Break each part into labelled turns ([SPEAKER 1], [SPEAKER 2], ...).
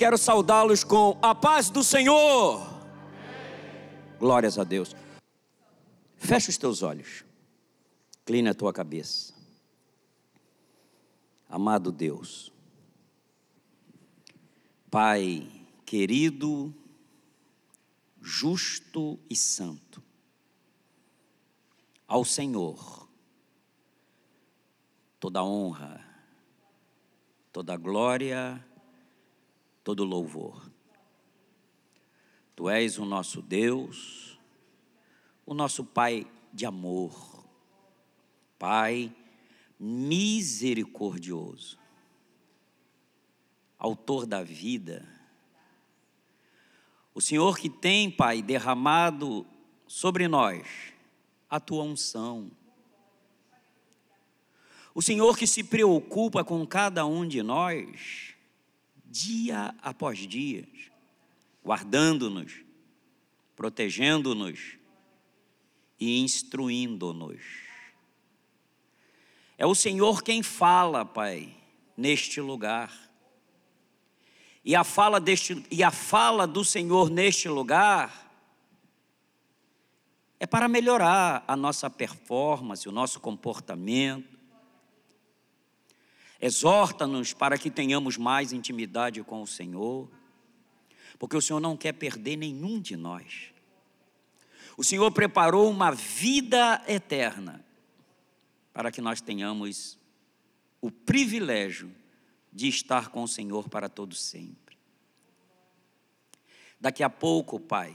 [SPEAKER 1] quero saudá-los com a paz do Senhor. Glórias a Deus. Fecha os teus olhos. Incline a tua cabeça. Amado Deus, Pai querido, justo e santo, ao Senhor toda honra, toda glória, todo louvor. Tu és o nosso Deus, o nosso Pai de amor, Pai misericordioso, Autor da vida. O Senhor que tem, Pai, derramado sobre nós a tua unção. O Senhor que se preocupa com cada um de nós, dia após dia, guardando-nos, protegendo-nos e instruindo-nos. É o Senhor quem fala, Pai, neste lugar. E a fala, deste, e a fala do Senhor neste lugar é para melhorar a nossa performance, o nosso comportamento. Exorta-nos para que tenhamos mais intimidade com o Senhor, porque o Senhor não quer perder nenhum de nós. O Senhor preparou uma vida eterna para que nós tenhamos o privilégio de estar com o Senhor para todo sempre. Daqui a pouco, Pai,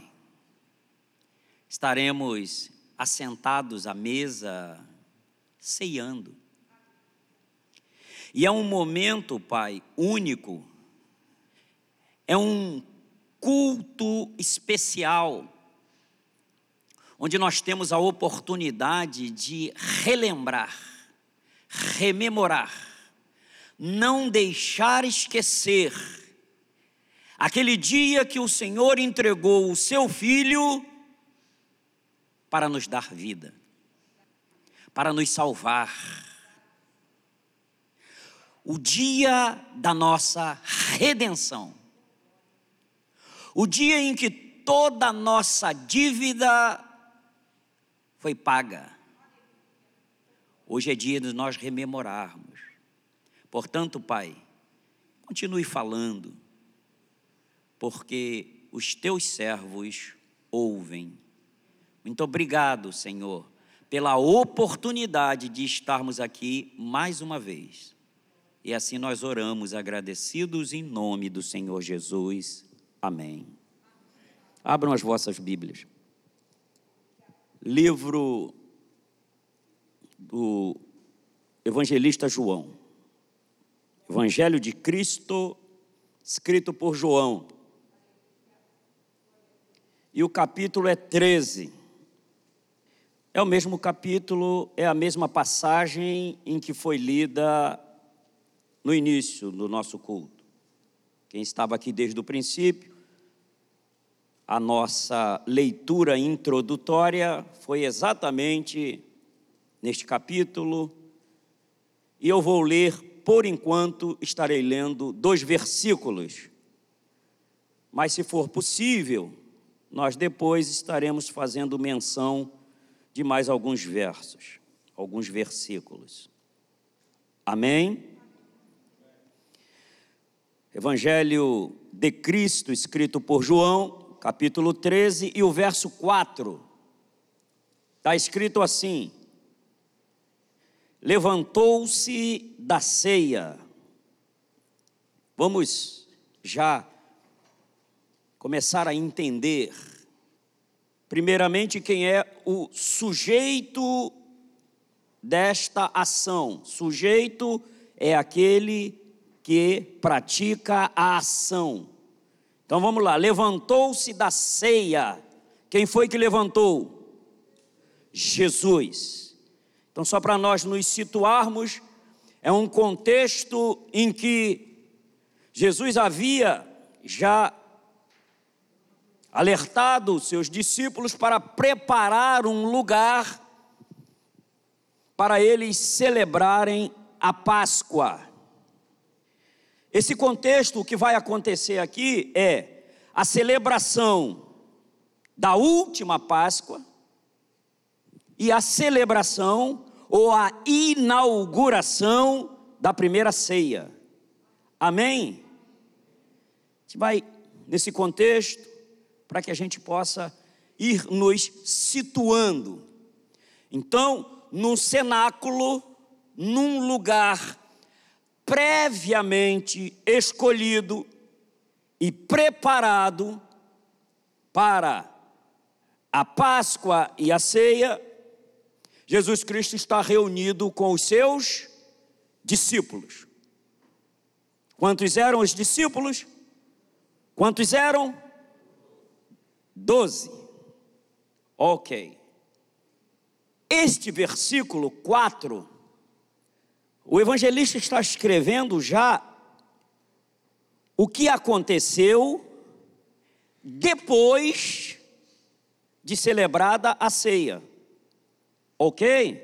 [SPEAKER 1] estaremos assentados à mesa ceando. E é um momento, Pai, único, é um culto especial, onde nós temos a oportunidade de relembrar, rememorar, não deixar esquecer aquele dia que o Senhor entregou o seu filho para nos dar vida, para nos salvar. O dia da nossa redenção. O dia em que toda a nossa dívida foi paga. Hoje é dia de nós rememorarmos. Portanto, Pai, continue falando, porque os teus servos ouvem. Muito obrigado, Senhor, pela oportunidade de estarmos aqui mais uma vez. E assim nós oramos agradecidos em nome do Senhor Jesus. Amém. Abram as vossas Bíblias livro do evangelista João. Evangelho de Cristo, escrito por João. E o capítulo é 13. É o mesmo capítulo, é a mesma passagem em que foi lida no início do nosso culto. Quem estava aqui desde o princípio a nossa leitura introdutória foi exatamente neste capítulo, e eu vou ler, por enquanto, estarei lendo dois versículos, mas se for possível, nós depois estaremos fazendo menção de mais alguns versos, alguns versículos. Amém? Evangelho de Cristo, escrito por João, capítulo 13 e o verso 4. Está escrito assim: Levantou-se da ceia. Vamos já começar a entender, primeiramente, quem é o sujeito desta ação. Sujeito é aquele que pratica a ação. Então vamos lá, levantou-se da ceia. Quem foi que levantou? Jesus. Então, só para nós nos situarmos, é um contexto em que Jesus havia já alertado seus discípulos para preparar um lugar para eles celebrarem a Páscoa. Esse contexto, o que vai acontecer aqui é a celebração da última Páscoa e a celebração ou a inauguração da primeira ceia. Amém? Gente vai nesse contexto para que a gente possa ir nos situando. Então, num cenáculo, num lugar previamente escolhido e preparado para a Páscoa e a ceia, Jesus Cristo está reunido com os seus discípulos. Quantos eram os discípulos? Quantos eram? Doze. Ok. Este versículo 4, o evangelista está escrevendo já o que aconteceu depois de celebrada a ceia. Ok?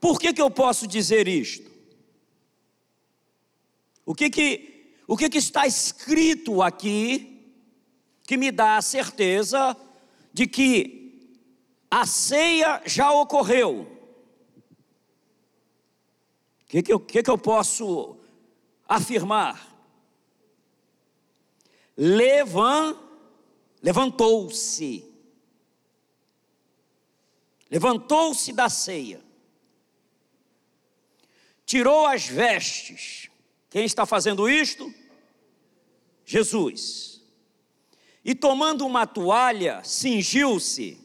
[SPEAKER 1] Por que, que eu posso dizer isto? O que que, o que que está escrito aqui que me dá a certeza de que a ceia já ocorreu? O que, que, eu, que, que eu posso afirmar? Levan, levantou-se. Levantou-se da ceia. Tirou as vestes quem está fazendo isto? Jesus. E tomando uma toalha, cingiu-se,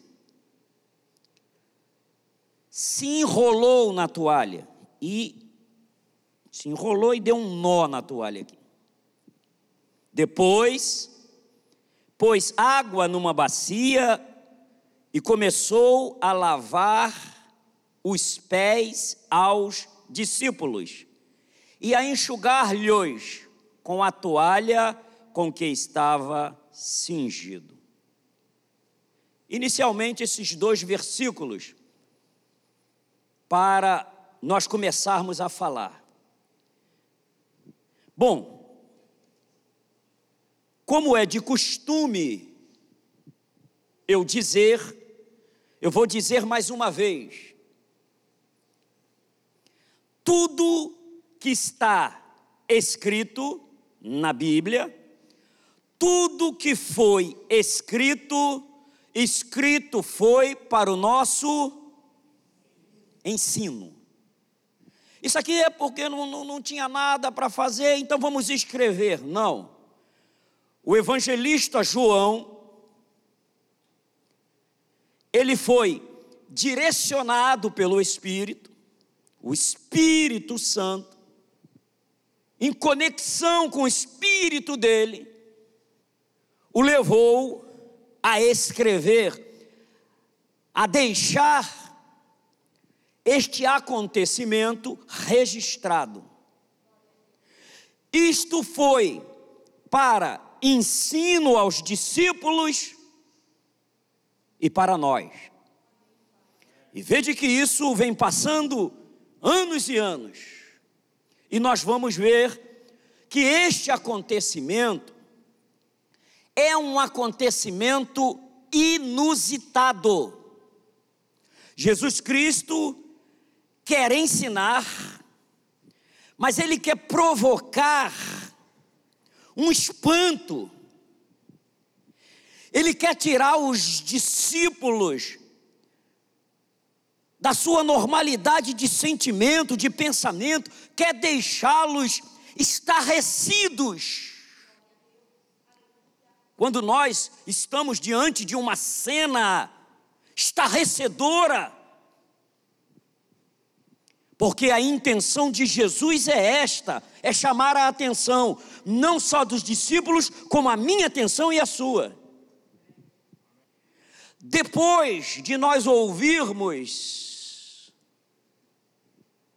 [SPEAKER 1] se enrolou na toalha e se enrolou e deu um nó na toalha aqui. Depois, pôs água numa bacia e começou a lavar os pés aos discípulos e a enxugar-lhes com a toalha com que estava cingido. Inicialmente, esses dois versículos, para nós começarmos a falar. Bom, como é de costume eu dizer, eu vou dizer mais uma vez, tudo que está escrito na Bíblia, tudo que foi escrito, escrito foi para o nosso ensino. Isso aqui é porque não, não, não tinha nada para fazer, então vamos escrever. Não. O evangelista João, ele foi direcionado pelo Espírito, o Espírito Santo, em conexão com o espírito dele, o levou a escrever, a deixar este acontecimento registrado. Isto foi para ensino aos discípulos e para nós. E veja que isso vem passando anos e anos. E nós vamos ver que este acontecimento é um acontecimento inusitado. Jesus Cristo quer ensinar, mas ele quer provocar um espanto. Ele quer tirar os discípulos da sua normalidade de sentimento, de pensamento, quer deixá-los estarrecidos. Quando nós estamos diante de uma cena estarrecedora, porque a intenção de Jesus é esta: é chamar a atenção, não só dos discípulos, como a minha atenção e a sua. Depois de nós ouvirmos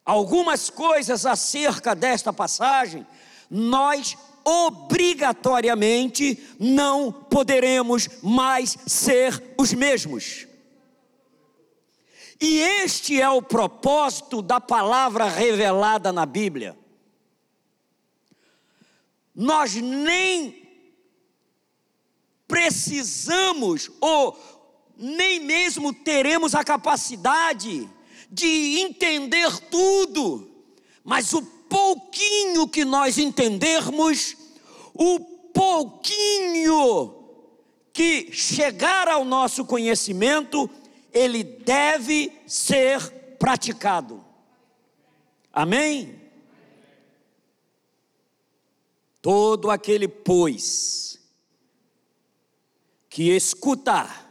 [SPEAKER 1] algumas coisas acerca desta passagem, nós obrigatoriamente não poderemos mais ser os mesmos. E este é o propósito da palavra revelada na Bíblia. nós nem precisamos ou nem mesmo teremos a capacidade de entender tudo, mas o pouquinho que nós entendermos, o pouquinho que chegar ao nosso conhecimento, ele deve ser praticado. Amém? Todo aquele, pois, que escutar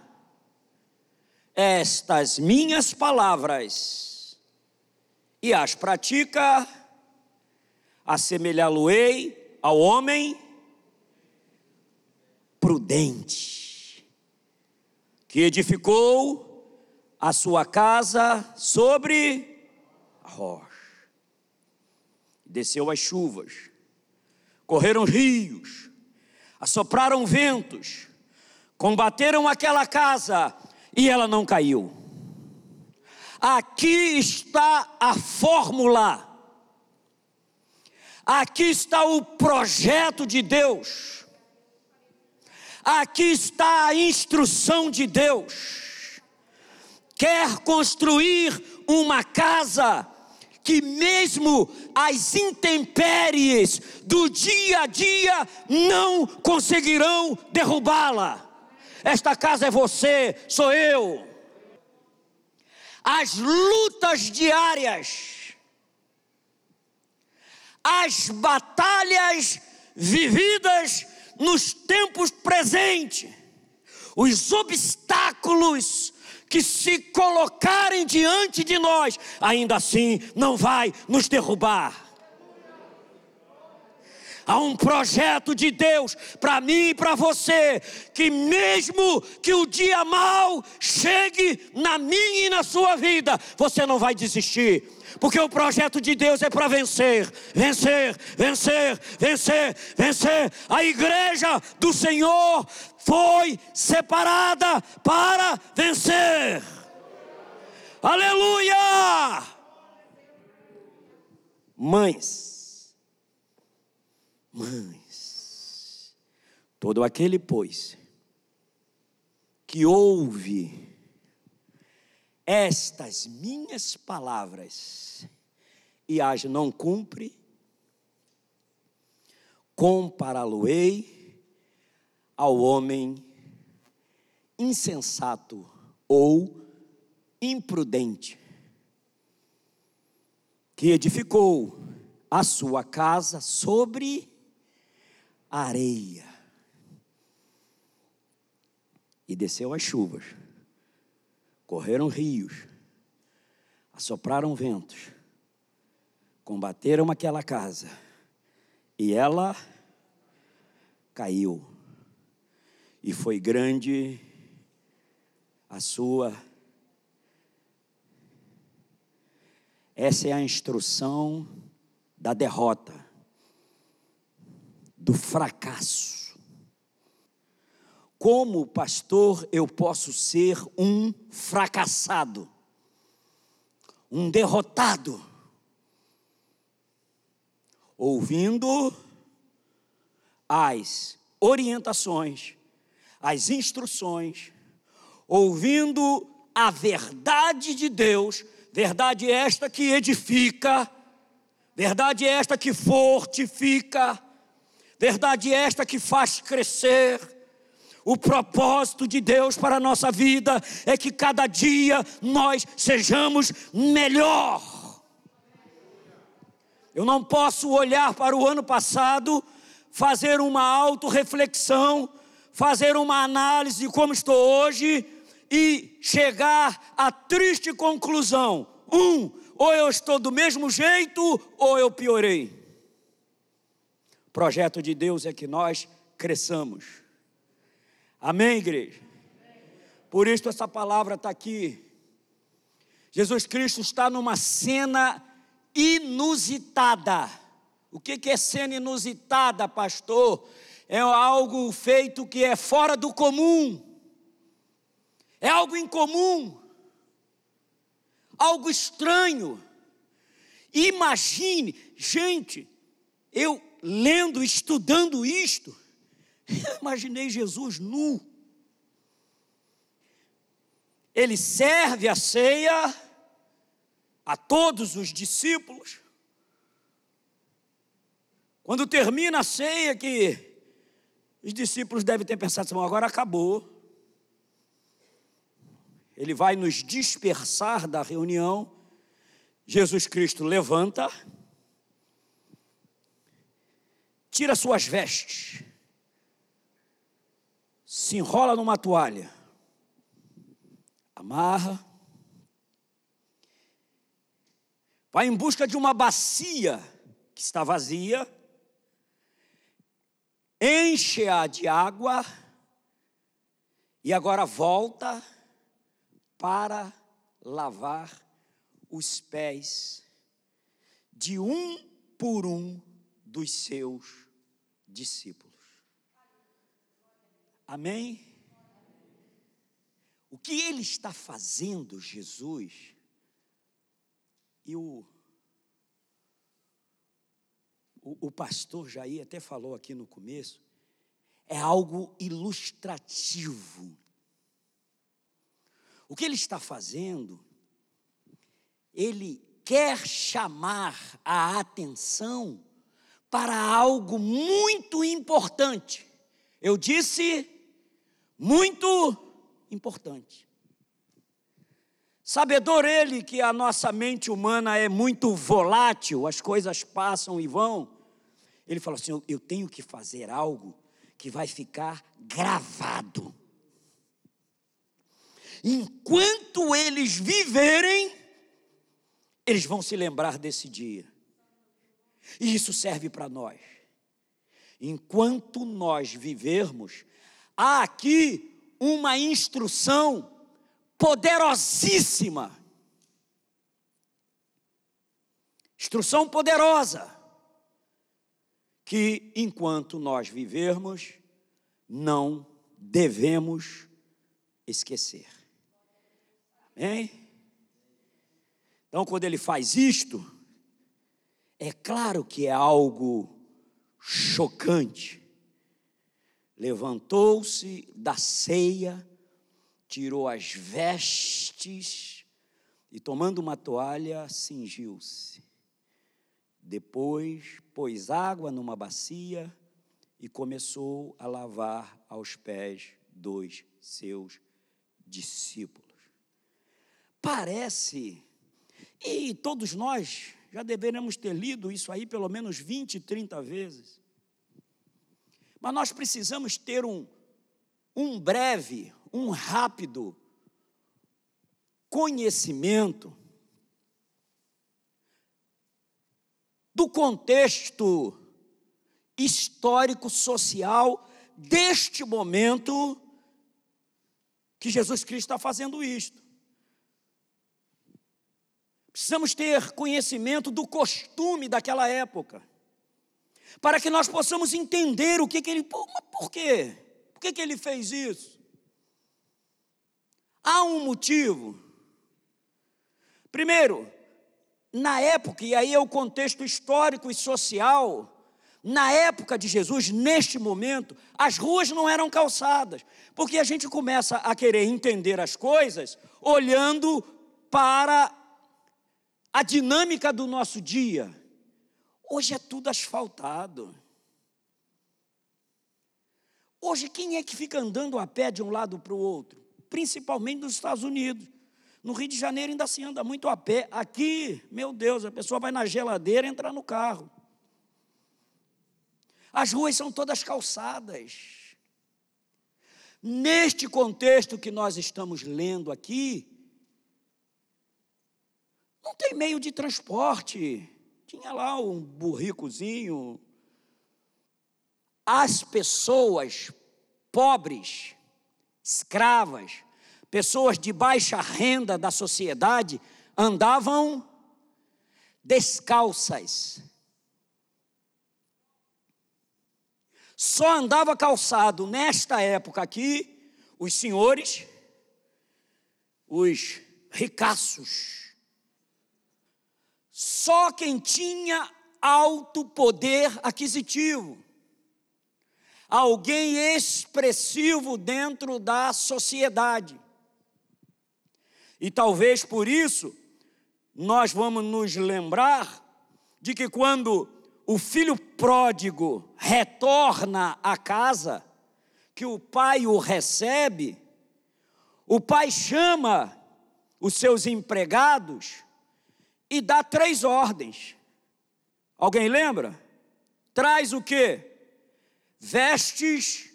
[SPEAKER 1] estas minhas palavras e as pratica, assemelhá-lo-ei ao homem prudente, que edificou a sua casa sobre a rocha. Desceu as chuvas, correram rios, assopraram ventos, combateram aquela casa e ela não caiu. Aqui está a fórmula, aqui está o projeto de Deus, aqui está a instrução de Deus. Quer construir uma casa que, mesmo as intempéries do dia a dia, não conseguirão derrubá-la. Esta casa é você, sou eu. As lutas diárias, as batalhas vividas nos tempos presentes, os obstáculos que se colocarem diante de nós, ainda assim não vai nos derrubar. Há um projeto de Deus para mim e para você, que mesmo que o dia mal chegue na minha e na sua vida, você não vai desistir. Porque o projeto de Deus é para vencer, vencer, vencer, vencer, vencer. A igreja do Senhor foi separada para vencer. Aleluia! Mães, Mães, todo aquele, pois, que ouve estas minhas palavras e as não cumpre, compará-lo-ei ao homem insensato ou imprudente, que edificou a sua casa sobre areia. E desceu as chuvas, correram rios, assopraram ventos, combateram aquela casa, e ela caiu, e foi grande a sua. Essa é a instrução da derrota do fracasso. Como pastor, eu posso ser um fracassado, um derrotado, ouvindo as orientações, as instruções, ouvindo a verdade de Deus, verdade esta que edifica, verdade esta que fortifica, Verdade esta que faz crescer. O propósito de Deus para a nossa vida é que cada dia nós sejamos melhor. Eu não posso olhar para o ano passado, fazer uma autorreflexão, fazer uma análise de como estou hoje e chegar à triste conclusão: um, ou eu estou do mesmo jeito, ou eu piorei projeto de Deus é que nós cresçamos. Amém, igreja? Por isso essa palavra está aqui. Jesus Cristo está numa cena inusitada. O que é cena inusitada, pastor? É algo feito que é fora do comum. É algo incomum. Algo estranho. Imagine, gente, eu lendo, estudando isto, imaginei Jesus nu. Ele serve a ceia a todos os discípulos. Quando termina a ceia, que os discípulos devem ter pensado assim, agora acabou. Ele vai nos dispersar da reunião. Jesus Cristo levanta, tira suas vestes, se enrola numa toalha, amarra, vai em busca de uma bacia que está vazia, enche-a de água e agora volta para lavar os pés de um por um dos seus discípulos. Amém? O que ele está fazendo, Jesus, e o, o, o pastor Jair até falou aqui no começo, é algo ilustrativo. O que ele está fazendo, ele quer chamar a atenção para algo muito importante. Eu disse muito importante. Sabedor ele que a nossa mente humana é muito volátil, as coisas passam e vão. Ele falou assim: eu tenho que fazer algo que vai ficar gravado. Enquanto eles viverem, eles vão se lembrar desse dia. E isso serve para nós. Enquanto nós vivermos, há aqui uma instrução poderosíssima. Instrução poderosa. Que enquanto nós vivermos, não devemos esquecer. Amém? Então, quando ele faz isto, é claro que é algo chocante. Levantou-se da ceia, tirou as vestes e, tomando uma toalha, cingiu-se. Depois, pôs água numa bacia e começou a lavar aos pés dos seus discípulos. Parece, e todos nós já deveremos ter lido isso aí pelo menos 20, 30 vezes. Mas nós precisamos ter um, um breve, um rápido conhecimento do contexto histórico, social deste momento que Jesus Cristo está fazendo isto. Precisamos ter conhecimento do costume daquela época, para que nós possamos entender o que, que ele. Por quê? Por que, que ele fez isso? Há um motivo. Primeiro, na época, e aí é o contexto histórico e social, na época de Jesus, neste momento, as ruas não eram calçadas, porque a gente começa a querer entender as coisas olhando para a dinâmica do nosso dia. Hoje é tudo asfaltado. Hoje, quem é que fica andando a pé de um lado para o outro? Principalmente nos Estados Unidos. No Rio de Janeiro ainda se anda muito a pé. Aqui, meu Deus, a pessoa vai na geladeira e entra no carro. As ruas são todas calçadas. Neste contexto que nós estamos lendo aqui, não tem meio de transporte. Tinha lá um burricozinho. As pessoas pobres, escravas, pessoas de baixa renda da sociedade andavam descalças. Só andava calçado nesta época aqui os senhores, os ricaços, só quem tinha alto poder aquisitivo, alguém expressivo dentro da sociedade. E talvez por isso nós vamos nos lembrar de que quando o filho pródigo retorna à casa, que o pai o recebe, o pai chama os seus empregados e dá três ordens. Alguém lembra? Traz o que? Vestes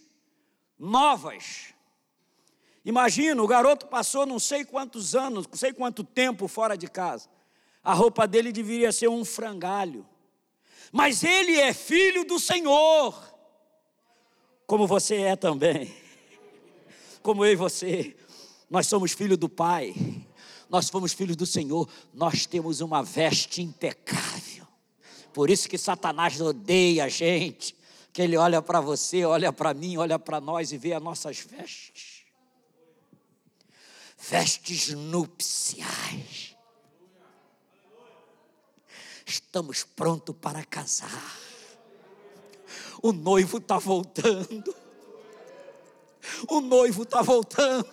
[SPEAKER 1] novas. Imagina, o garoto passou não sei quantos anos, não sei quanto tempo fora de casa. A roupa dele deveria ser um frangalho. Mas ele é filho do Senhor, como você é também, como eu e você, nós somos filhos do Pai, nós fomos filhos do Senhor, nós temos uma veste impecável, por isso que Satanás odeia a gente, que ele olha para você, olha para mim, olha para nós e vê as nossas vestes, vestes nupciais Estamos prontos para casar. O noivo está voltando. O noivo está voltando.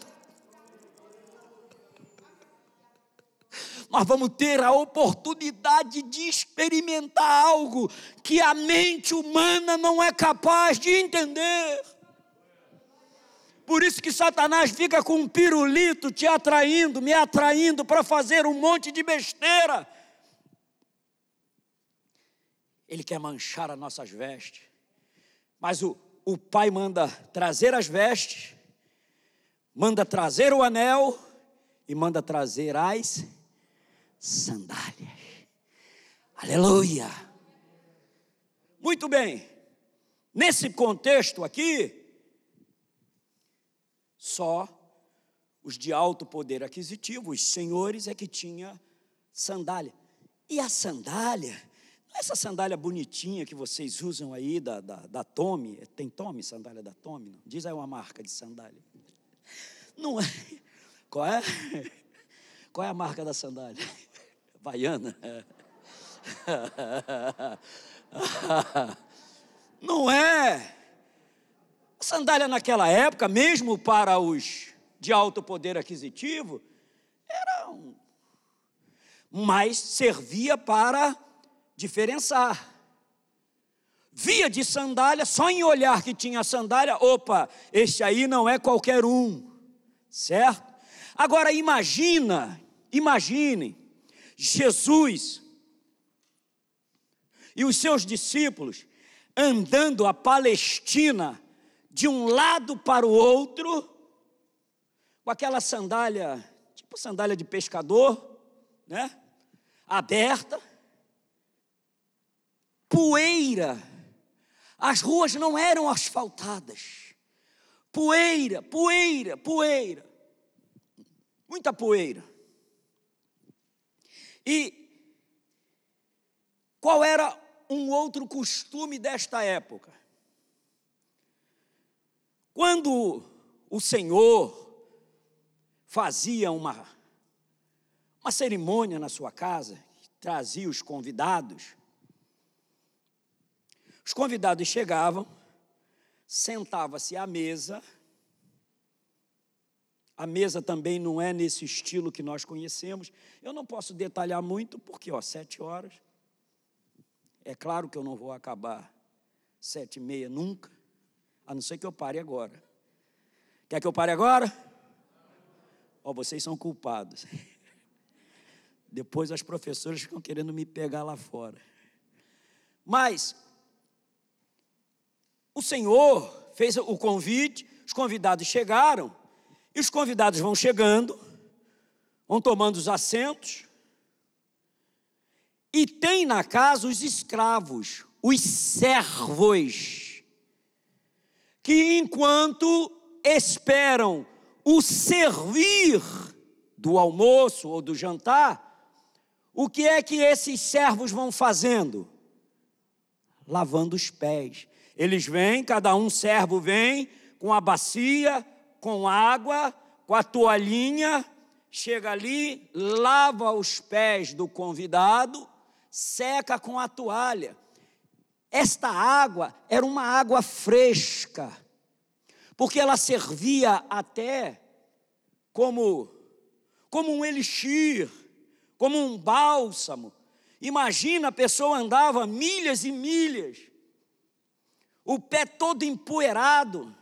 [SPEAKER 1] Nós vamos ter a oportunidade de experimentar algo que a mente humana não é capaz de entender. Por isso que Satanás fica com um pirulito te atraindo, me atraindo para fazer um monte de besteira ele quer manchar as nossas vestes. Mas o, o pai manda trazer as vestes, manda trazer o anel e manda trazer as sandálias. Aleluia! Muito bem, nesse contexto aqui, só os de alto poder aquisitivo, os senhores, é que tinha sandália. E a sandália essa sandália bonitinha que vocês usam aí da, da, da tem Tommy, sandália da Tommy? Não? Diz aí uma marca de sandália. Não é. Qual é? Qual é a marca da sandália? Baiana. Não é. A sandália naquela época, mesmo para os de alto poder aquisitivo, era um. Mas servia para diferenciar. Via de sandália, só em olhar que tinha sandália, opa, este aí não é qualquer um, certo? Agora imagina, imagine, Jesus e os seus discípulos andando a Palestina de um lado para o outro, com aquela sandália, tipo sandália de pescador, né? Aberta, poeira. As ruas não eram asfaltadas. Poeira, poeira, poeira. Muita poeira. E qual era um outro costume desta época? Quando o Senhor fazia uma, uma cerimônia na sua casa, trazia os convidados, os convidados chegavam, sentava-se à mesa. A mesa também não é nesse estilo que nós conhecemos. Eu não posso detalhar muito, porque, ó, sete horas. É claro que eu não vou acabar sete e meia nunca, a não ser que eu pare agora. Quer que eu pare agora? Ó, vocês são culpados. Depois as professoras ficam querendo me pegar lá fora. Mas o Senhor fez o convite, os convidados chegaram, e os convidados vão chegando, vão tomando os assentos, e tem na casa os escravos, os servos, que enquanto esperam o servir do almoço ou do jantar, o que é que esses servos vão fazendo? Lavando os pés. Eles vêm, cada um servo vem com a bacia, com água, com a toalhinha, chega ali, lava os pés do convidado, seca com a toalha. Esta água era uma água fresca, porque ela servia até como, como um elixir, como um bálsamo. Imagina, a pessoa andava milhas e milhas, o pé todo empoeirado,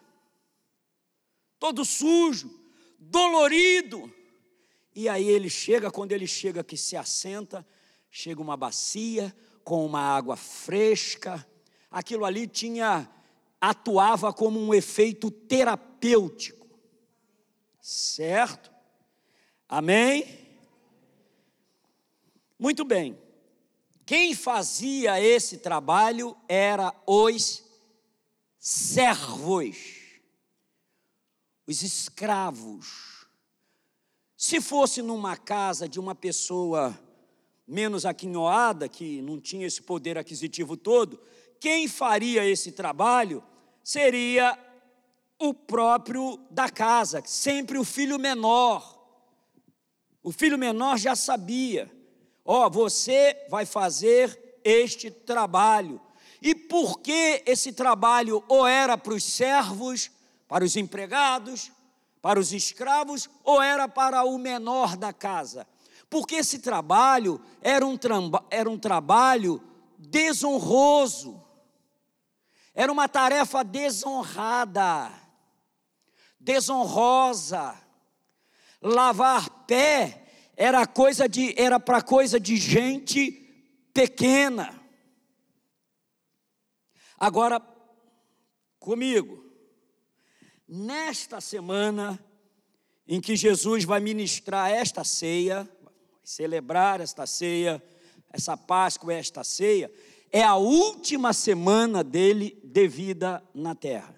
[SPEAKER 1] todo sujo, dolorido. E aí ele chega, quando ele chega que se assenta, chega uma bacia com uma água fresca. Aquilo ali tinha atuava como um efeito terapêutico. Certo? Amém? Muito bem. Quem fazia esse trabalho era os servos, os escravos. Se fosse numa casa de uma pessoa menos aquinhoada, que não tinha esse poder aquisitivo todo, quem faria esse trabalho seria o próprio da casa, sempre o filho menor. O filho menor já sabia, ó, oh, você vai fazer este trabalho. E por que esse trabalho ou era para os servos, para os empregados, para os escravos, ou era para o menor da casa? Porque esse trabalho era um, era um trabalho desonroso, era uma tarefa desonrada, desonrosa. Lavar pé era coisa de era para coisa de gente pequena. Agora comigo, nesta semana em que Jesus vai ministrar esta ceia, celebrar esta ceia, essa Páscoa, esta ceia, é a última semana dele de vida na terra.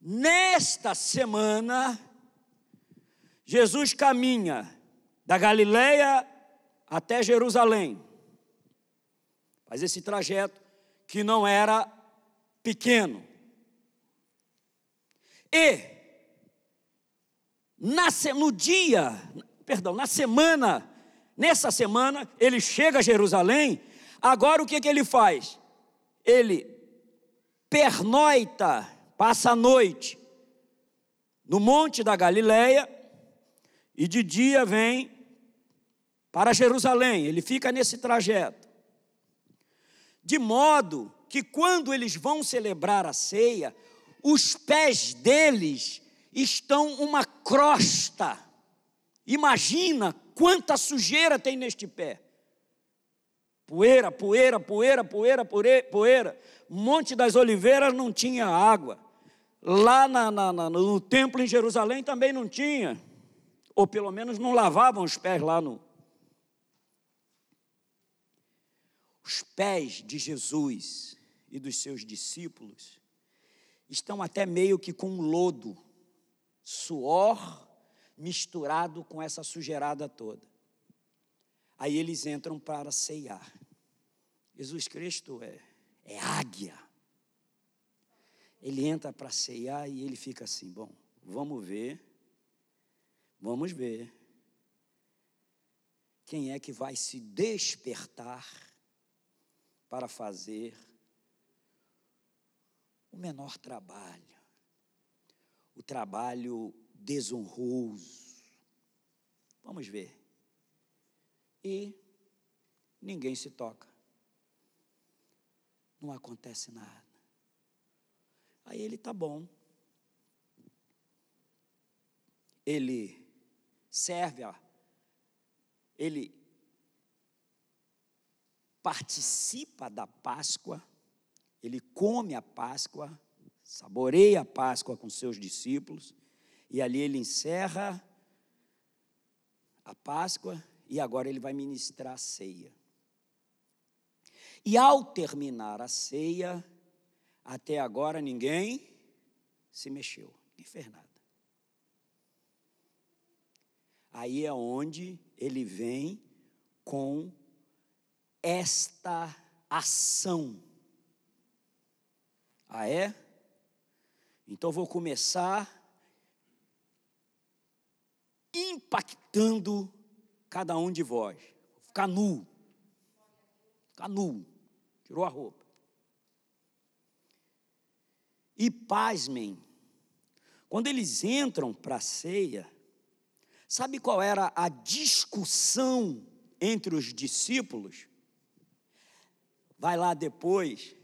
[SPEAKER 1] Nesta semana, Jesus caminha da Galileia até Jerusalém. Faz esse trajeto que não era pequeno. E na, no dia, perdão, na semana, nessa semana, ele chega a Jerusalém. Agora o que, que ele faz? Ele pernoita, passa a noite no monte da Galileia e de dia vem para Jerusalém. Ele fica nesse trajeto. De modo que quando eles vão celebrar a ceia, os pés deles estão uma crosta. Imagina quanta sujeira tem neste pé. Poeira, poeira, poeira, poeira, poeira, poeira. Monte das Oliveiras não tinha água. Lá na, na, na, no templo em Jerusalém também não tinha. Ou pelo menos não lavavam os pés lá no. Os pés de Jesus e dos seus discípulos estão até meio que com lodo suor misturado com essa sujeirada toda. Aí eles entram para ceiar. Jesus Cristo é, é águia. Ele entra para ceiar e ele fica assim: bom, vamos ver, vamos ver quem é que vai se despertar para fazer o menor trabalho o trabalho desonroso. Vamos ver. E ninguém se toca. Não acontece nada. Aí ele tá bom. Ele serve a ele participa da Páscoa, ele come a Páscoa, saboreia a Páscoa com seus discípulos, e ali ele encerra a Páscoa e agora ele vai ministrar a ceia. E ao terminar a ceia, até agora ninguém se mexeu, ninguém fez nada. Aí é onde ele vem com esta ação. Ah, é? Então vou começar impactando cada um de vós. ficar nu. Ficar nu. Tirou a roupa. E pasmem, quando eles entram para a ceia, sabe qual era a discussão entre os discípulos? Vai lá depois,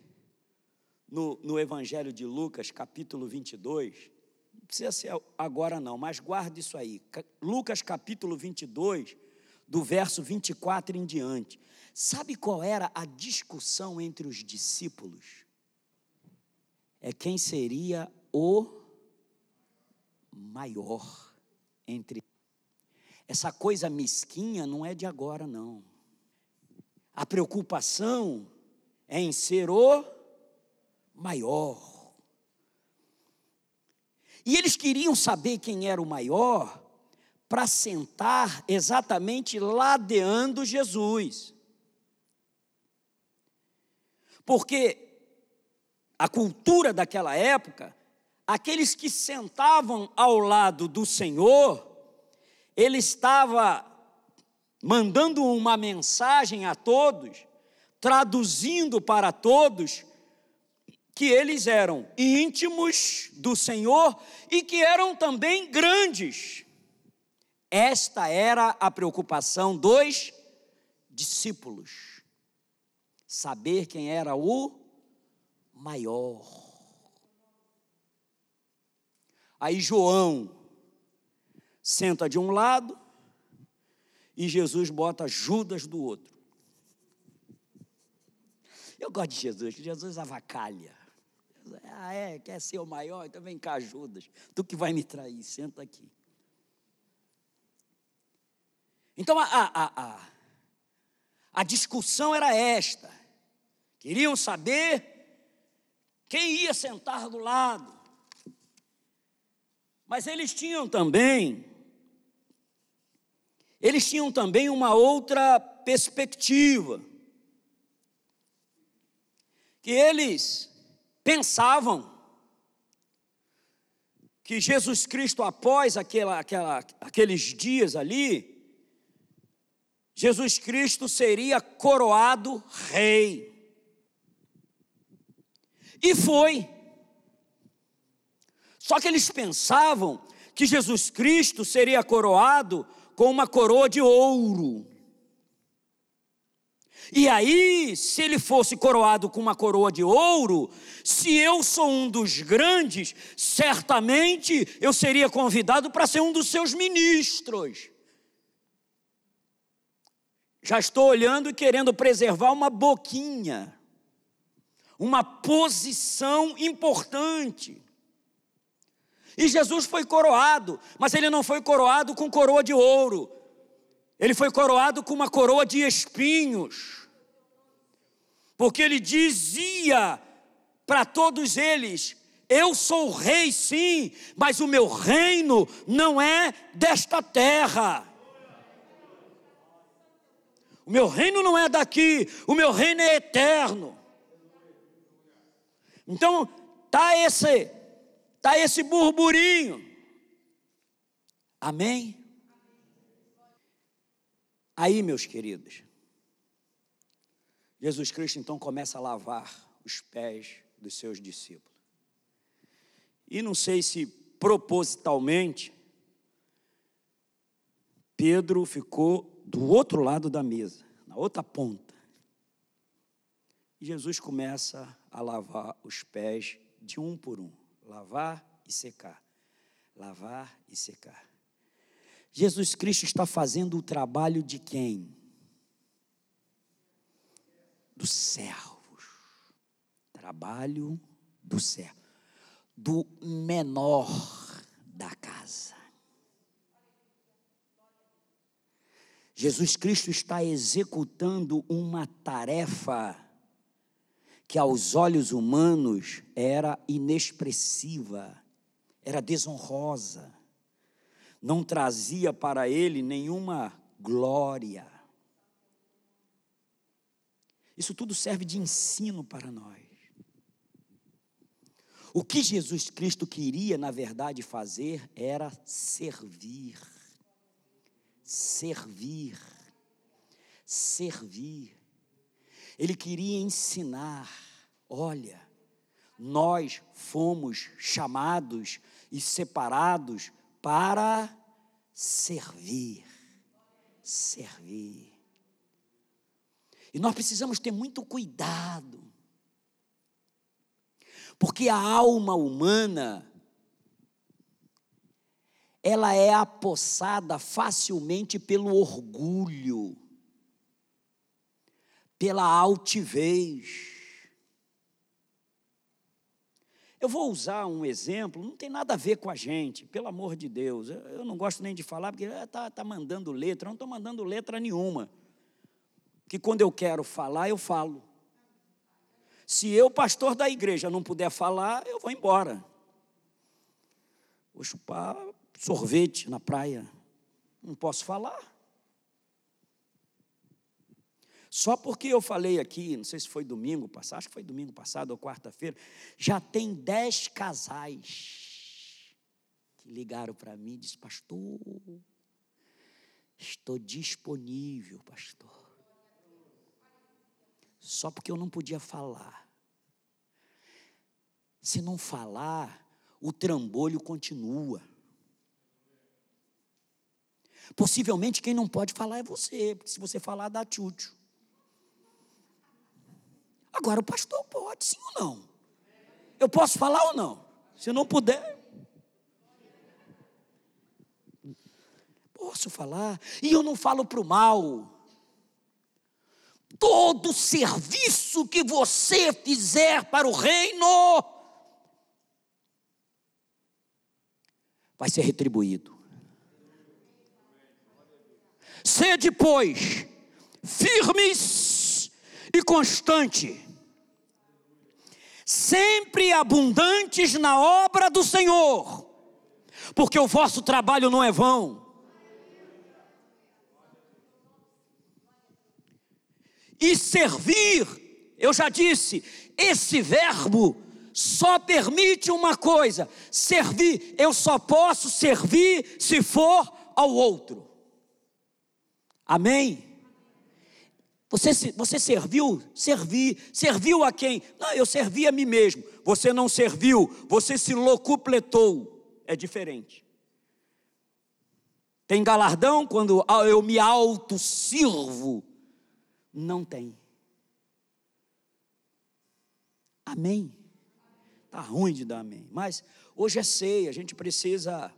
[SPEAKER 1] no, no Evangelho de Lucas, capítulo 22. Não precisa ser agora, não, mas guarde isso aí. Lucas, capítulo 22, do verso 24 em diante. Sabe qual era a discussão entre os discípulos? É quem seria o maior entre. Essa coisa mesquinha não é de agora, não. A preocupação é em ser o maior. E eles queriam saber quem era o maior para sentar exatamente ladeando Jesus. Porque a cultura daquela época, aqueles que sentavam ao lado do Senhor, ele estava mandando uma mensagem a todos traduzindo para todos que eles eram íntimos do Senhor e que eram também grandes. Esta era a preocupação dos discípulos. Saber quem era o maior. Aí João senta de um lado e Jesus bota Judas do outro. Eu gosto de Jesus, Jesus avacalha. Ah, é, quer ser o maior? Então vem cá, Judas. Tu que vai me trair, senta aqui. Então a, a, a, a discussão era esta. Queriam saber quem ia sentar do lado. Mas eles tinham também, eles tinham também uma outra perspectiva que eles pensavam que Jesus Cristo, após aquela, aquela, aqueles dias ali, Jesus Cristo seria coroado rei. E foi. Só que eles pensavam que Jesus Cristo seria coroado com uma coroa de ouro. E aí, se ele fosse coroado com uma coroa de ouro, se eu sou um dos grandes, certamente eu seria convidado para ser um dos seus ministros. Já estou olhando e querendo preservar uma boquinha, uma posição importante. E Jesus foi coroado, mas ele não foi coroado com coroa de ouro, ele foi coroado com uma coroa de espinhos porque ele dizia para todos eles: Eu sou rei, sim, mas o meu reino não é desta terra. O meu reino não é daqui, o meu reino é eterno. Então, tá esse, tá esse burburinho. Amém? Aí, meus queridos, Jesus Cristo então começa a lavar os pés dos seus discípulos. E não sei se propositalmente, Pedro ficou do outro lado da mesa, na outra ponta. E Jesus começa a lavar os pés de um por um, lavar e secar, lavar e secar. Jesus Cristo está fazendo o trabalho de quem? dos servos. Trabalho do servo, do menor da casa. Jesus Cristo está executando uma tarefa que aos olhos humanos era inexpressiva, era desonrosa, não trazia para ele nenhuma glória. Isso tudo serve de ensino para nós. O que Jesus Cristo queria, na verdade, fazer era servir. Servir. servir. Ele queria ensinar. Olha, nós fomos chamados e separados para servir. Servir. E nós precisamos ter muito cuidado, porque a alma humana, ela é apossada facilmente pelo orgulho, pela altivez. Eu vou usar um exemplo, não tem nada a ver com a gente, pelo amor de Deus. Eu não gosto nem de falar, porque está ah, tá mandando letra. Eu não estou mandando letra nenhuma. Que quando eu quero falar, eu falo. Se eu, pastor da igreja, não puder falar, eu vou embora. Vou chupar sorvete na praia. Não posso falar. Só porque eu falei aqui, não sei se foi domingo passado, acho que foi domingo passado ou quarta-feira, já tem dez casais que ligaram para mim e disseram, pastor, estou disponível, pastor. Só porque eu não podia falar. Se não falar, o trambolho continua. Possivelmente quem não pode falar é você, porque se você falar, dá tchutchu. Agora, o pastor pode, sim ou não? Eu posso falar ou não? Se não puder. Posso falar. E eu não falo para o mal. Todo serviço que você fizer para o reino vai ser retribuído. Sede, pois, firmes e constante, sempre abundantes na obra do Senhor, porque o vosso trabalho não é vão. E servir, eu já disse, esse verbo só permite uma coisa: servir. Eu só posso servir se for ao outro. Amém? Você, você serviu? Servi. Serviu a quem? Não, eu servi a mim mesmo. Você não serviu, você se locupletou. É diferente. Tem galardão quando eu me auto-sirvo? Não tem. Amém. Tá ruim de dar amém. Mas hoje é ceia, a gente precisa.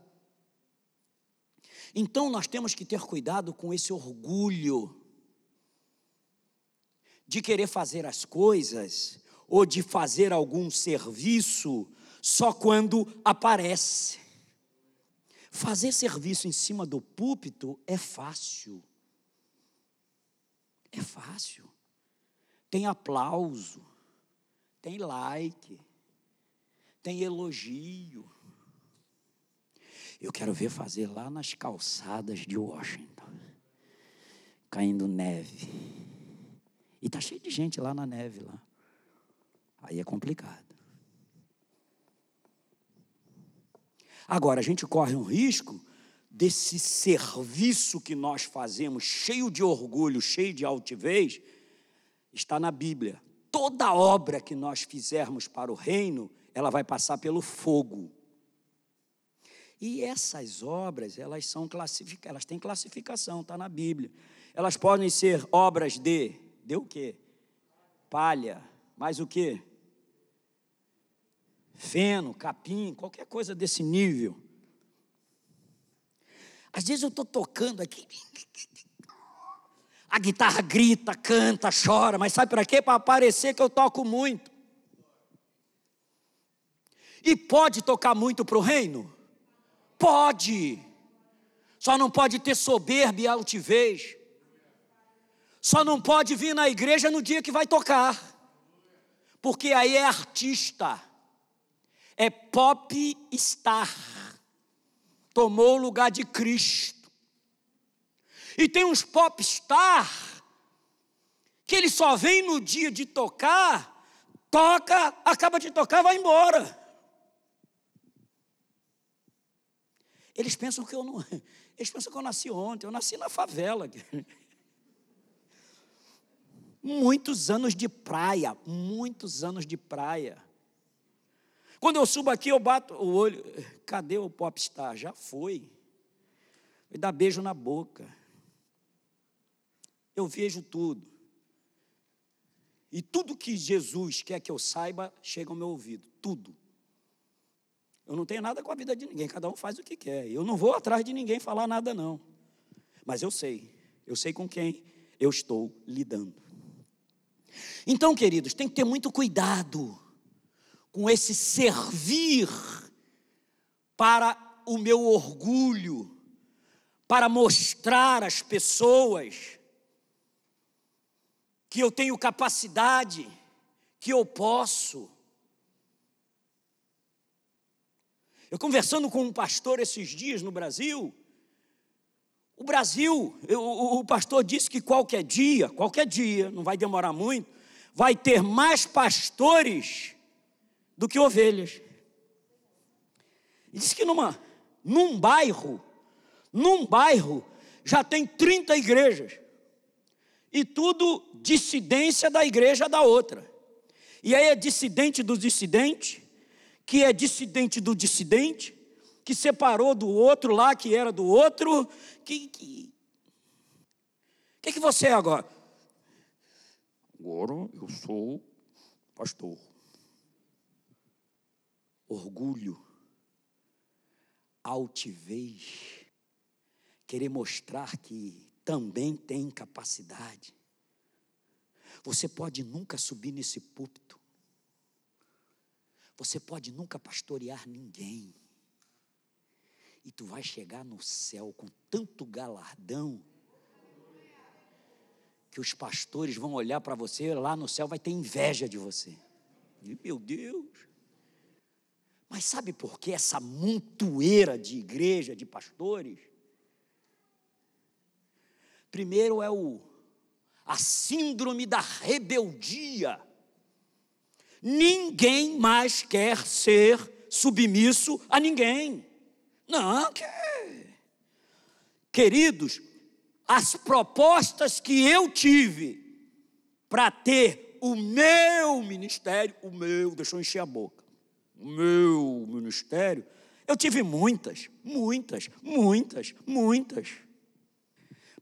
[SPEAKER 1] Então nós temos que ter cuidado com esse orgulho de querer fazer as coisas ou de fazer algum serviço só quando aparece. Fazer serviço em cima do púlpito é fácil. É fácil. Tem aplauso, tem like, tem elogio. Eu quero ver fazer lá nas calçadas de Washington, caindo neve. E está cheio de gente lá na neve lá. Aí é complicado. Agora, a gente corre um risco desse serviço que nós fazemos, cheio de orgulho, cheio de altivez, está na Bíblia. Toda obra que nós fizermos para o reino, ela vai passar pelo fogo. E essas obras, elas são classificadas, elas têm classificação, está na Bíblia. Elas podem ser obras de Deu o quê? Palha, mais o quê? Feno, capim, qualquer coisa desse nível. Às vezes eu estou tocando aqui, a guitarra grita, canta, chora, mas sabe para quê? Para parecer que eu toco muito. E pode tocar muito para o reino? Pode. Só não pode ter soberba e altivez. Só não pode vir na igreja no dia que vai tocar, porque aí é artista, é pop star, tomou o lugar de Cristo. E tem uns pop star que ele só vem no dia de tocar, toca, acaba de tocar, vai embora. Eles pensam que eu não. Eles pensam que eu nasci ontem, eu nasci na favela. Muitos anos de praia, muitos anos de praia. Quando eu subo aqui, eu bato o olho. Cadê o popstar? Já foi. Me dá beijo na boca. Eu vejo tudo. E tudo que Jesus quer que eu saiba chega ao meu ouvido. Tudo. Eu não tenho nada com a vida de ninguém, cada um faz o que quer. Eu não vou atrás de ninguém falar nada, não. Mas eu sei, eu sei com quem eu estou lidando. Então, queridos, tem que ter muito cuidado com esse servir para o meu orgulho, para mostrar às pessoas que eu tenho capacidade, que eu posso. Eu conversando com um pastor esses dias no Brasil, o Brasil, o, o pastor disse que qualquer dia, qualquer dia, não vai demorar muito, vai ter mais pastores do que ovelhas. Disse que numa, num bairro, num bairro, já tem 30 igrejas. E tudo dissidência da igreja da outra. E aí é dissidente do dissidente, que é dissidente do dissidente, que separou do outro lá, que era do outro. Que que, que, que você é agora? Agora eu sou pastor. Orgulho, altivez, querer mostrar que também tem capacidade. Você pode nunca subir nesse púlpito. Você pode nunca pastorear ninguém. E tu vai chegar no céu com tanto galardão que os pastores vão olhar para você lá no céu vai ter inveja de você. E, meu Deus. Mas sabe por que essa montoeira de igreja, de pastores? Primeiro é o a síndrome da rebeldia. Ninguém mais quer ser submisso a ninguém. Não, que... queridos, as propostas que eu tive para ter o meu ministério, o meu, deixa eu encher a boca, o meu ministério, eu tive muitas, muitas, muitas, muitas.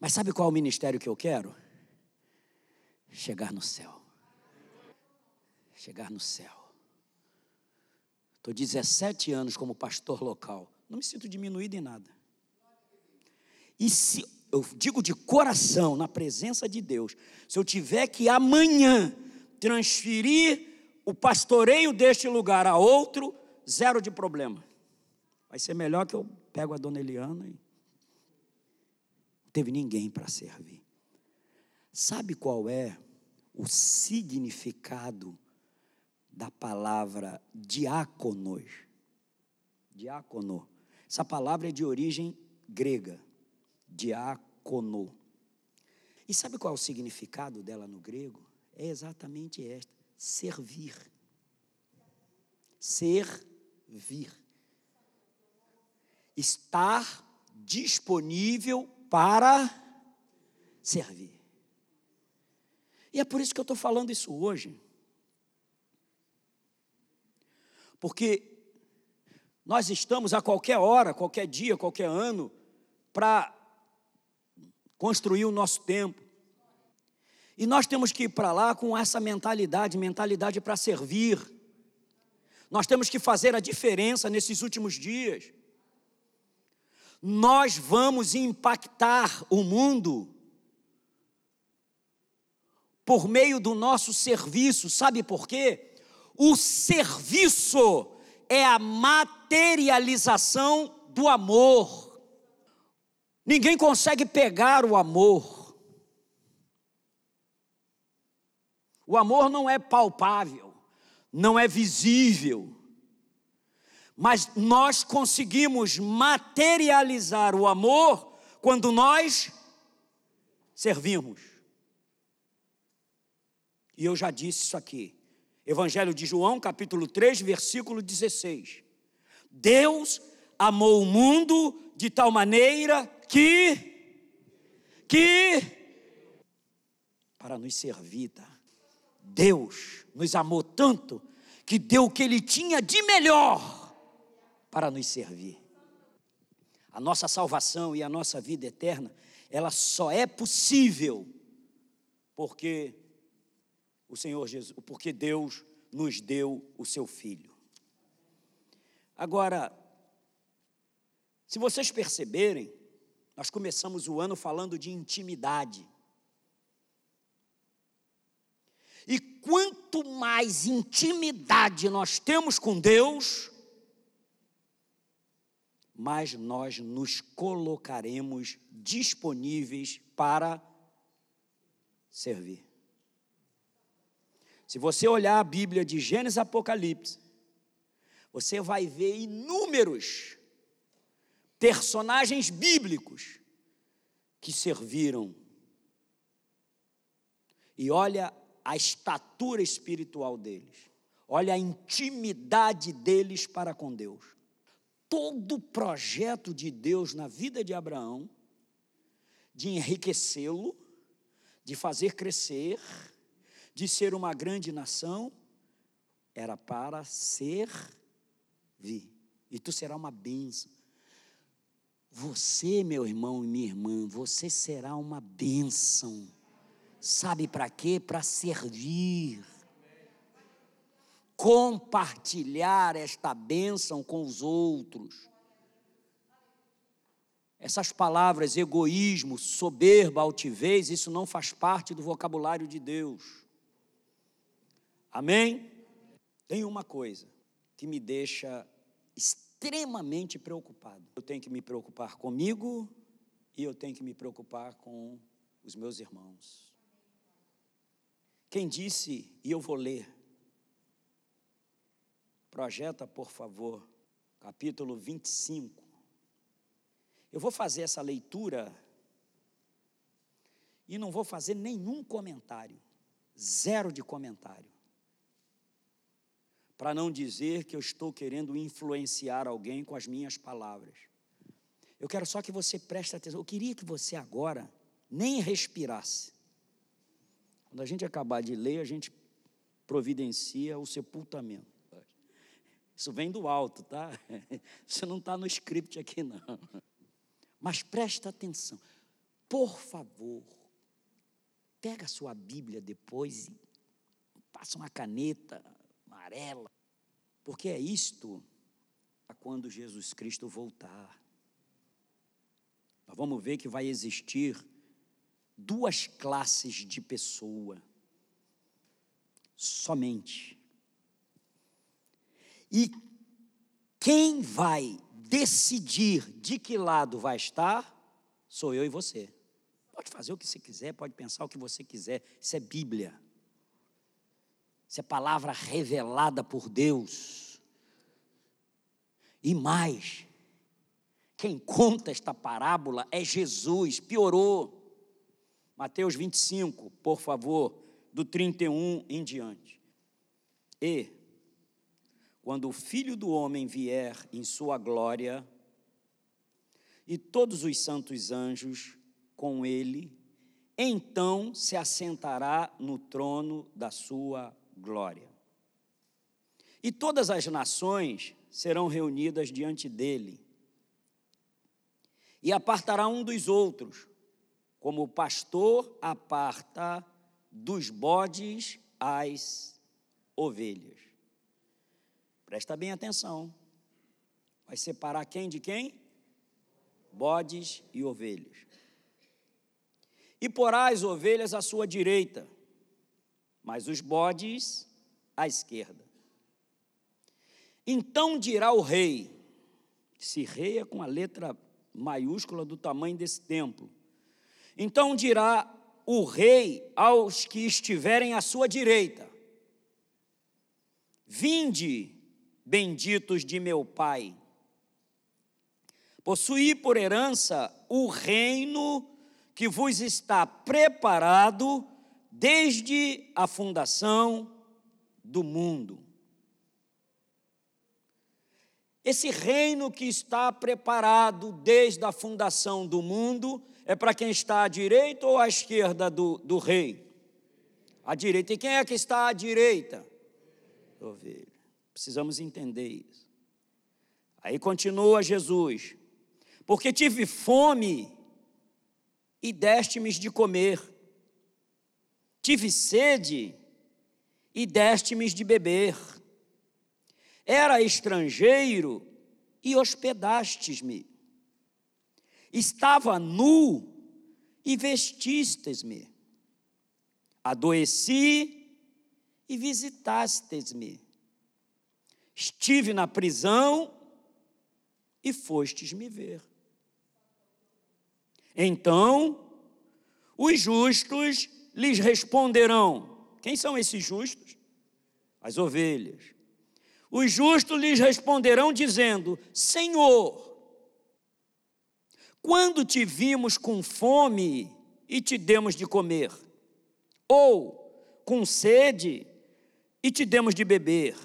[SPEAKER 1] Mas sabe qual é o ministério que eu quero? Chegar no céu. Chegar no céu. Estou 17 anos como pastor local. Não me sinto diminuído em nada. E se eu digo de coração, na presença de Deus, se eu tiver que amanhã transferir o pastoreio deste lugar a outro, zero de problema. Vai ser melhor que eu pego a dona Eliana e não teve ninguém para servir. Sabe qual é o significado da palavra diáconos? Diácono. Essa palavra é de origem grega. Diácono. E sabe qual é o significado dela no grego? É exatamente esta: servir. Servir. Estar disponível para servir. E é por isso que eu estou falando isso hoje. Porque nós estamos a qualquer hora, qualquer dia, qualquer ano, para construir o nosso tempo. E nós temos que ir para lá com essa mentalidade mentalidade para servir. Nós temos que fazer a diferença nesses últimos dias nós vamos impactar o mundo por meio do nosso serviço. Sabe por quê? O serviço é a materialização do amor. Ninguém consegue pegar o amor. O amor não é palpável, não é visível mas nós conseguimos materializar o amor quando nós servimos. E eu já disse isso aqui. Evangelho de João, capítulo 3, versículo 16. Deus amou o mundo de tal maneira que que para nos servir, tá? Deus nos amou tanto que deu o que ele tinha de melhor para nos servir. A nossa salvação e a nossa vida eterna, ela só é possível porque o Senhor Jesus, porque Deus nos deu o seu filho. Agora, se vocês perceberem, nós começamos o ano falando de intimidade. E quanto mais intimidade nós temos com Deus, mais nós nos colocaremos disponíveis para servir. Se você olhar a Bíblia de Gênesis e Apocalipse, você vai ver inúmeros personagens bíblicos que serviram. E olha a estatura espiritual deles, olha a intimidade deles para com Deus. Todo o projeto de Deus na vida de Abraão, de enriquecê-lo, de fazer crescer, de ser uma grande nação, era para servir. E tu será uma bênção. Você, meu irmão e minha irmã, você será uma bênção. Sabe para quê? Para servir. Compartilhar esta bênção com os outros. Essas palavras, egoísmo, soberba, altivez, isso não faz parte do vocabulário de Deus. Amém? Tem uma coisa que me deixa extremamente preocupado. Eu tenho que me preocupar comigo e eu tenho que me preocupar com os meus irmãos. Quem disse, e eu vou ler, projeta, por favor, capítulo 25. Eu vou fazer essa leitura e não vou fazer nenhum comentário, zero de comentário. Para não dizer que eu estou querendo influenciar alguém com as minhas palavras. Eu quero só que você preste atenção. Eu queria que você agora nem respirasse. Quando a gente acabar de ler, a gente providencia o sepultamento. Isso vem do alto, tá? Isso não está no script aqui, não. Mas presta atenção. Por favor, pega a sua Bíblia depois e passa uma caneta amarela, porque é isto quando Jesus Cristo voltar. Nós vamos ver que vai existir duas classes de pessoa. Somente. E quem vai decidir de que lado vai estar, sou eu e você. Pode fazer o que você quiser, pode pensar o que você quiser. Isso é Bíblia. Isso é palavra revelada por Deus. E mais, quem conta esta parábola é Jesus, piorou. Mateus 25, por favor, do 31 em diante. E, quando o Filho do Homem vier em sua glória, e todos os santos anjos com ele, então se assentará no trono da sua glória. E todas as nações serão reunidas diante dele, e apartará um dos outros, como o pastor aparta dos bodes as ovelhas. Presta bem atenção. Vai separar quem de quem? Bodes e ovelhas. E porá as ovelhas à sua direita, mas os bodes à esquerda. Então dirá o rei, se rei é com a letra maiúscula do tamanho desse templo, então dirá o rei aos que estiverem à sua direita: Vinde, benditos de meu Pai, possuí por herança o reino que vos está preparado desde a fundação do mundo. Esse reino que está preparado desde a fundação do mundo é para quem está à direita ou à esquerda do, do rei? À direita. E quem é que está à direita? Ovelha. Precisamos entender isso. Aí continua Jesus. Porque tive fome e deste-me de comer. Tive sede e deste-me de beber. Era estrangeiro e hospedastes-me. Estava nu e vestistes-me. Adoeci e visitastes-me. Estive na prisão e fostes me ver. Então, os justos lhes responderão: Quem são esses justos? As ovelhas. Os justos lhes responderão, dizendo: Senhor, quando te vimos com fome e te demos de comer? Ou com sede e te demos de beber?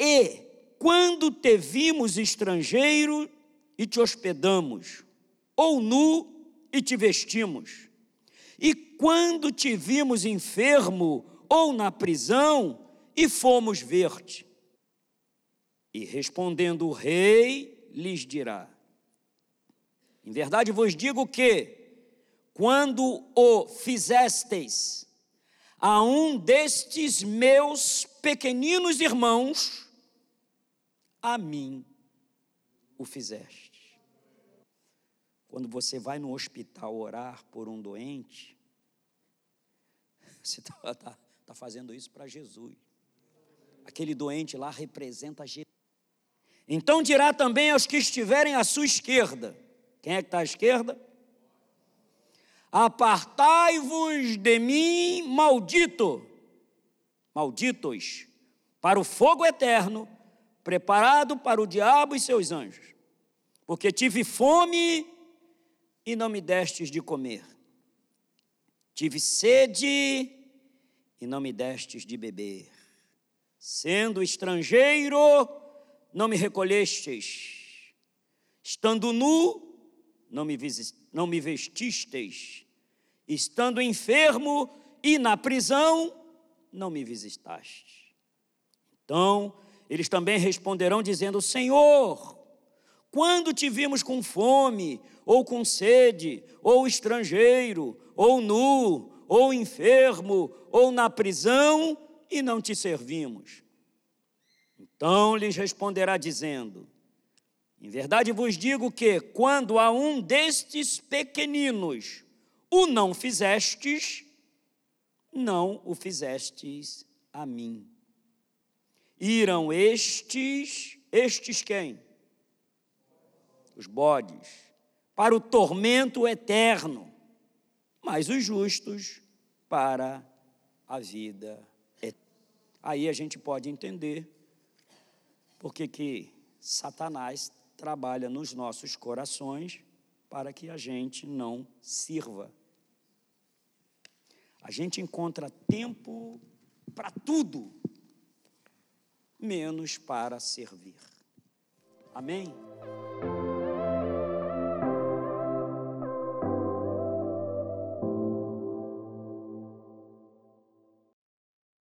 [SPEAKER 1] E quando te vimos estrangeiro e te hospedamos? Ou nu e te vestimos? E quando te vimos enfermo ou na prisão e fomos ver-te? E respondendo o rei, lhes dirá: Em verdade vos digo que, quando o fizestes a um destes meus pequeninos irmãos, a mim o fizeste. Quando você vai no hospital orar por um doente, você está tá, tá fazendo isso para Jesus. Aquele doente lá representa Jesus. Então dirá também aos que estiverem à sua esquerda: quem é que está à esquerda? Apartai-vos de mim, maldito, malditos, para o fogo eterno, preparado para o diabo e seus anjos. Porque tive fome e não me destes de comer, tive sede e não me destes de beber, sendo estrangeiro, não me recolhestes, estando nu, não me, não me vestistes, estando enfermo e na prisão, não me visitaste. Então, eles também responderão dizendo: Senhor, quando te vimos com fome, ou com sede, ou estrangeiro, ou nu, ou enfermo, ou na prisão, e não te servimos? Então lhes responderá dizendo: Em verdade vos digo que, quando a um destes pequeninos o não fizestes, não o fizestes a mim. Irão estes, estes quem? Os bodes, para o tormento eterno, mas os justos para a vida eterna. Aí a gente pode entender porque que Satanás trabalha nos nossos corações para que a gente não sirva. A gente encontra tempo para tudo, menos para servir. Amém?